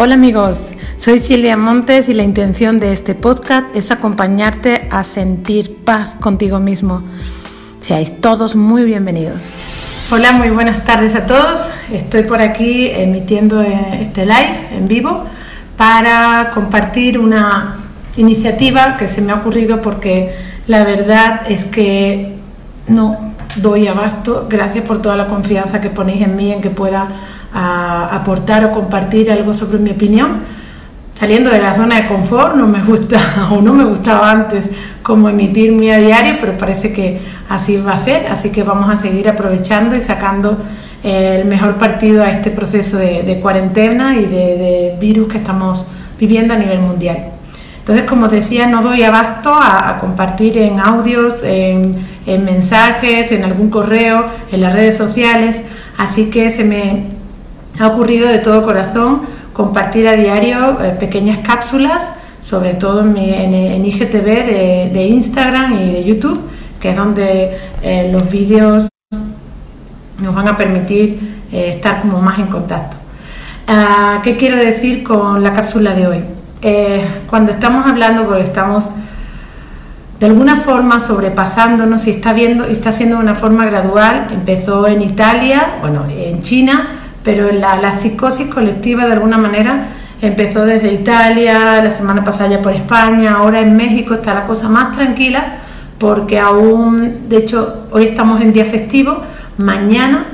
Hola amigos, soy Silvia Montes y la intención de este podcast es acompañarte a sentir paz contigo mismo. Seáis todos muy bienvenidos. Hola, muy buenas tardes a todos. Estoy por aquí emitiendo este live en vivo para compartir una iniciativa que se me ha ocurrido porque la verdad es que no doy abasto. Gracias por toda la confianza que ponéis en mí en que pueda a aportar o compartir algo sobre mi opinión. Saliendo de la zona de confort, no me gusta o no me gustaba antes como emitir muy a diario, pero parece que así va a ser, así que vamos a seguir aprovechando y sacando eh, el mejor partido a este proceso de, cuarentena y de, virus que estamos viviendo a nivel mundial. Entonces, como decía, no doy abasto a, compartir en audios, en, en, mensajes, en algún correo, en las redes sociales, así que se me ha ocurrido de todo corazón compartir a diario eh, pequeñas cápsulas, sobre todo en, IGTV de, Instagram y de YouTube, que es donde eh, los vídeos nos van a permitir eh, estar como más en contacto. Ah, ¿Qué quiero decir con la cápsula de hoy? cuando estamos hablando, porque estamos de alguna forma sobrepasándonos y está viendo, está siendo de una forma gradual, empezó en Italia, bueno, en China, pero la, psicosis colectiva de alguna manera empezó desde Italia, la semana pasada ya por España, ahora en México está la cosa más tranquila porque aún, de hecho, hoy estamos en día festivo, mañana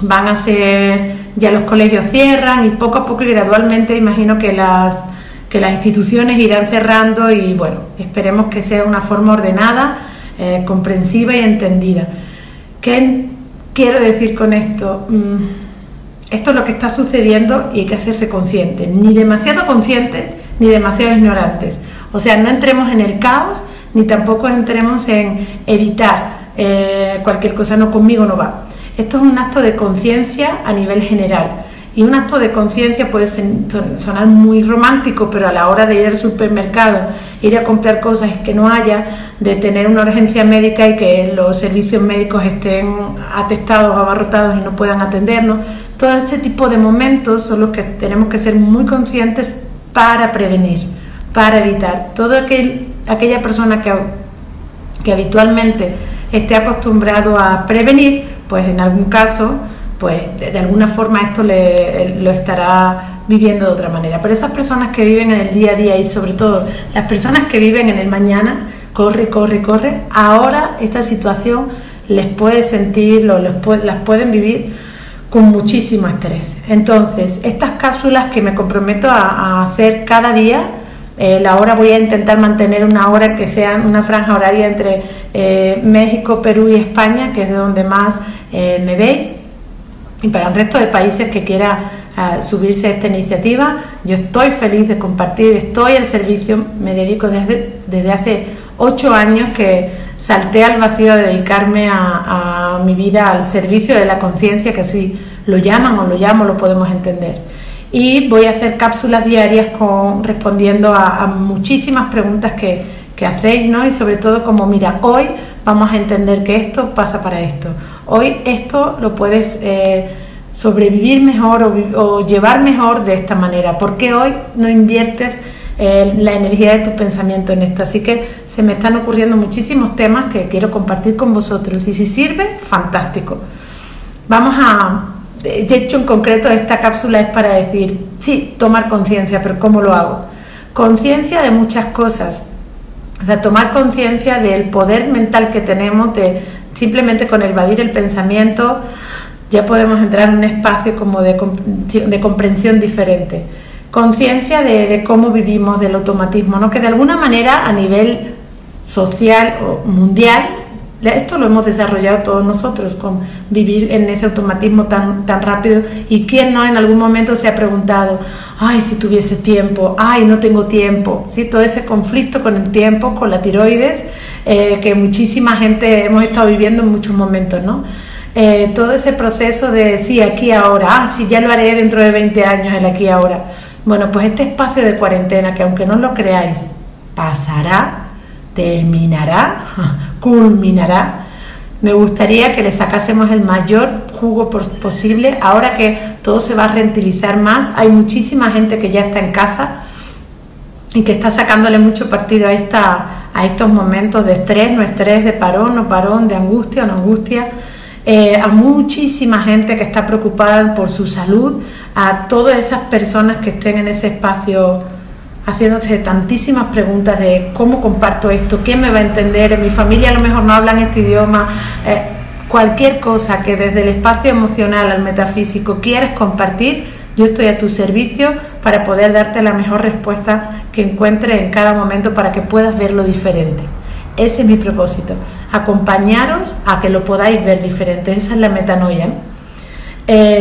van a ser, ya los colegios cierran y poco a poco y gradualmente imagino que las, que las instituciones irán cerrando y bueno, esperemos que sea una forma ordenada, eh, comprensiva y entendida. ¿Qué quiero decir con esto? Mm, esto es lo que está sucediendo y hay que hacerse consciente, ni demasiado conscientes ni demasiado ignorantes. O sea, no entremos en el caos ni tampoco entremos en evitar eh, cualquier cosa, no conmigo no va. Esto es un acto de conciencia a nivel general. Y un acto de conciencia puede sonar muy romántico, pero a la hora de ir al supermercado, ir a comprar cosas que no haya, de tener una urgencia médica y que los servicios médicos estén atestados, abarrotados y no puedan atendernos, todo este tipo de momentos son los que tenemos que ser muy conscientes para prevenir, para evitar. Toda aquella persona que, que habitualmente esté acostumbrado a prevenir, pues en algún caso, pues de, alguna forma esto le, lo estará viviendo de otra manera. Pero esas personas que viven en el día a día y sobre todo las personas que viven en el mañana, corre, corre, corre, ahora esta situación les puede sentir, las pueden vivir con muchísimo estrés. Entonces, estas cápsulas que me comprometo a, hacer cada día, eh, la hora voy a intentar mantener una hora que sea una franja horaria entre eh, México, Perú y España, que es de donde más eh, me veis. Y para el resto de países que quiera subirse a esta iniciativa, yo estoy feliz de compartir, estoy al servicio, me dedico desde, desde hace ocho años que salté al vacío de dedicarme a, mi vida al servicio de la conciencia, que así lo llaman o lo llamo, lo podemos entender. Y voy a hacer cápsulas diarias respondiendo a, muchísimas preguntas que, que, hacéis, ¿no? Y sobre todo como, mira, hoy vamos a entender que esto pasa para esto. Hoy esto lo puedes eh, sobrevivir mejor o, llevar mejor de esta manera. porque hoy no inviertes eh, la energía de tu pensamiento en esto. Así que se me están ocurriendo muchísimos temas que quiero compartir con vosotros y si sirve, fantástico. Vamos a, de hecho en concreto esta cápsula es para decir, sí, tomar conciencia, pero ¿cómo lo hago? Conciencia de muchas cosas. O sea, tomar conciencia del poder mental que tenemos, de simplemente con evadir el pensamiento, ya podemos entrar en un espacio como de, de comprensión diferente conciencia de, cómo vivimos del automatismo, ¿no? que de alguna manera a nivel social o mundial, esto lo hemos desarrollado todos nosotros, con vivir en ese automatismo tan, tan rápido y quién no en algún momento se ha preguntado, ay, si tuviese tiempo, ay, no tengo tiempo, ¿sí? todo ese conflicto con el tiempo, con la tiroides, eh, que muchísima gente hemos estado viviendo en muchos momentos, ¿no? Eh, todo ese proceso de sí, aquí ahora, ah, sí, ya lo haré dentro de 20 años, el aquí ahora. Bueno, pues este espacio de cuarentena, que aunque no lo creáis, pasará, terminará, culminará, me gustaría que le sacásemos el mayor jugo posible. Ahora que todo se va a reutilizar más, hay muchísima gente que ya está en casa y que está sacándole mucho partido a, esta, a estos momentos de estrés, no estrés, de parón, no parón, de angustia, no angustia. Eh, a muchísima gente que está preocupada por su salud, a todas esas personas que estén en ese espacio haciéndose tantísimas preguntas de cómo comparto esto, quién me va a entender, en mi familia a lo mejor no hablan este idioma, eh, cualquier cosa que desde el espacio emocional al metafísico quieres compartir, yo estoy a tu servicio para poder darte la mejor respuesta que encuentre en cada momento para que puedas verlo diferente. Ese es mi propósito, acompañaros a que lo podáis ver diferente. Esa es la metanoia.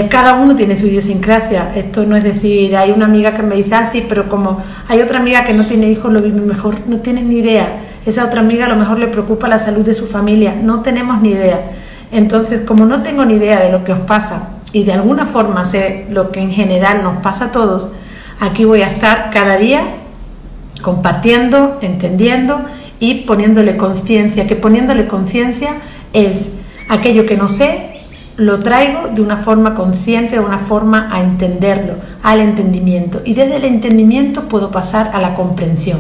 Cada uno tiene su idiosincrasia. Esto no es decir, hay una amiga que me dice así, ah, pero como hay otra amiga que no tiene hijos, lo mejor, no tienes ni idea. Esa otra amiga a lo mejor le preocupa la salud de su familia, no tenemos ni idea. Entonces, como no tengo ni idea de lo que os pasa y de alguna forma sé lo que en general nos pasa a todos, aquí voy a estar cada día compartiendo, entendiendo y poniéndole conciencia, que poniéndole conciencia es aquello que no sé, lo traigo de una forma consciente, de una forma a entenderlo, al entendimiento. Y desde el entendimiento puedo pasar a la comprensión.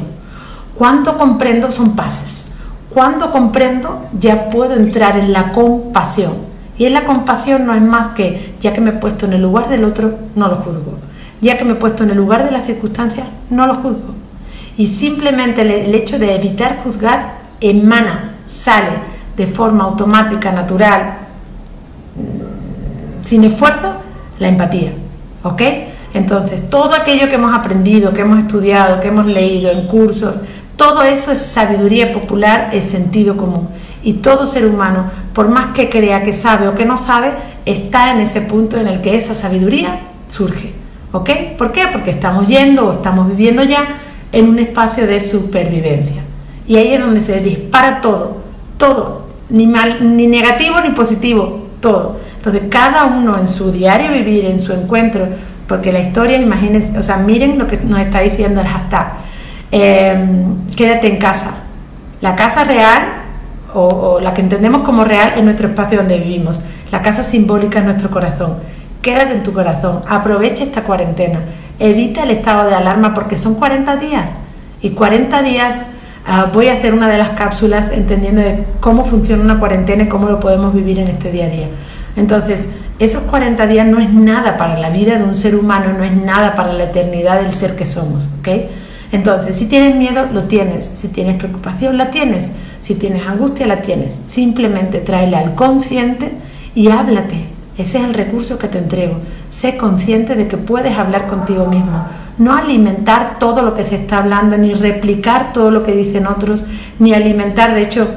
Cuando comprendo son pases. Cuando comprendo ya puedo entrar en la compasión. Y en la compasión no es más que, ya que me he puesto en el lugar del otro, no lo juzgo. Ya que me he puesto en el lugar de las circunstancias, no lo juzgo y simplemente el hecho de evitar juzgar emana, sale de forma automática, natural, sin esfuerzo, la empatía. ¿Ok? Entonces, todo aquello que hemos aprendido, que hemos estudiado, que hemos leído en cursos, todo eso es sabiduría popular, es sentido común. Y todo ser humano, por más que crea que sabe o que no sabe, está en ese punto en el que esa sabiduría surge. ¿Ok? ¿Por qué? Porque estamos yendo o estamos viviendo ya en un espacio de supervivencia. Y ahí es donde se dispara todo, todo, ni, mal, ni negativo ni positivo, todo. Entonces, cada uno en su diario vivir, en su encuentro, porque la historia, imagínense, o sea, miren lo que nos está diciendo el hashtag, em, quédate en casa. La casa real, o, o la que entendemos como real, es nuestro espacio donde vivimos. La casa simbólica es nuestro corazón. Quédate en tu corazón, aprovecha esta cuarentena, evita el estado de alarma porque son 40 días y 40 días ah, voy a hacer una de las cápsulas entendiendo cómo funciona una cuarentena y cómo lo podemos vivir en este día a día. Entonces, esos 40 días no es nada para la vida de un ser humano, no es nada para la eternidad del ser que somos, ¿ok? Entonces, si tienes miedo, lo tienes. Si tienes preocupación, la tienes. Si tienes angustia, la tienes. Simplemente tráela al consciente y háblate. Ese es el recurso que te entrego. Sé consciente de que puedes hablar contigo mismo. No alimentar todo lo que se está hablando, ni replicar todo lo que dicen otros, ni alimentar, de hecho,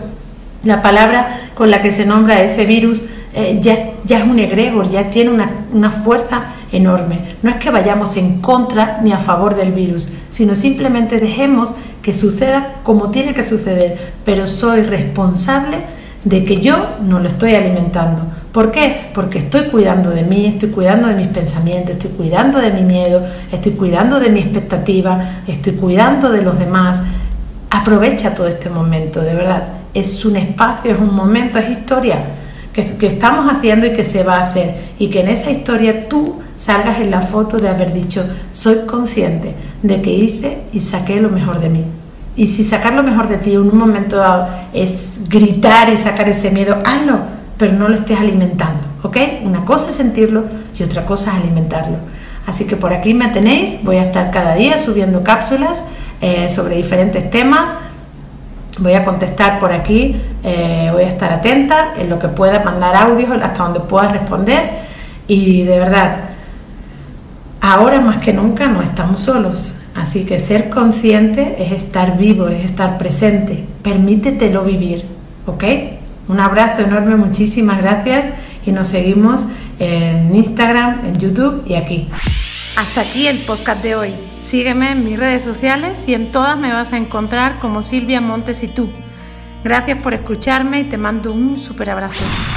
la palabra con la que se nombra ese virus eh, ya, ya, es un egregor, ya tiene una, una fuerza enorme. No es que vayamos en contra ni a favor del virus, sino simplemente dejemos que suceda como tiene que suceder, pero soy responsable de que yo no lo estoy alimentando ¿Por qué? Porque estoy cuidando de mí, estoy cuidando de mis pensamientos, estoy cuidando de mi miedo, estoy cuidando de mi expectativa, estoy cuidando de los demás. Aprovecha todo este momento, de verdad. Es un espacio, es un momento, es historia que, estamos haciendo y que se va a hacer. Y que en esa historia tú salgas en la foto de haber dicho, soy consciente de que hice y saqué lo mejor de mí. Y si sacar lo mejor de ti en un momento dado es gritar y sacar ese miedo, hazlo pero no lo estés alimentando, ¿ok? Una cosa es sentirlo y otra cosa es alimentarlo. Así que por aquí me tenéis, voy a estar cada día subiendo cápsulas eh, sobre diferentes temas. Voy a contestar por aquí, eh, voy a estar atenta en lo que pueda, mandar audios hasta donde pueda responder. Y de verdad, ahora más que nunca no estamos solos. Así que ser consciente es estar vivo, es estar presente. Permítetelo vivir, ¿ok? Un abrazo enorme, muchísimas gracias y nos seguimos en Instagram, en YouTube y aquí. Hasta aquí el podcast de hoy. Sígueme en mis redes sociales y en todas me vas a encontrar como Silvia Montes y tú. Gracias por escucharme y te mando un súper abrazo.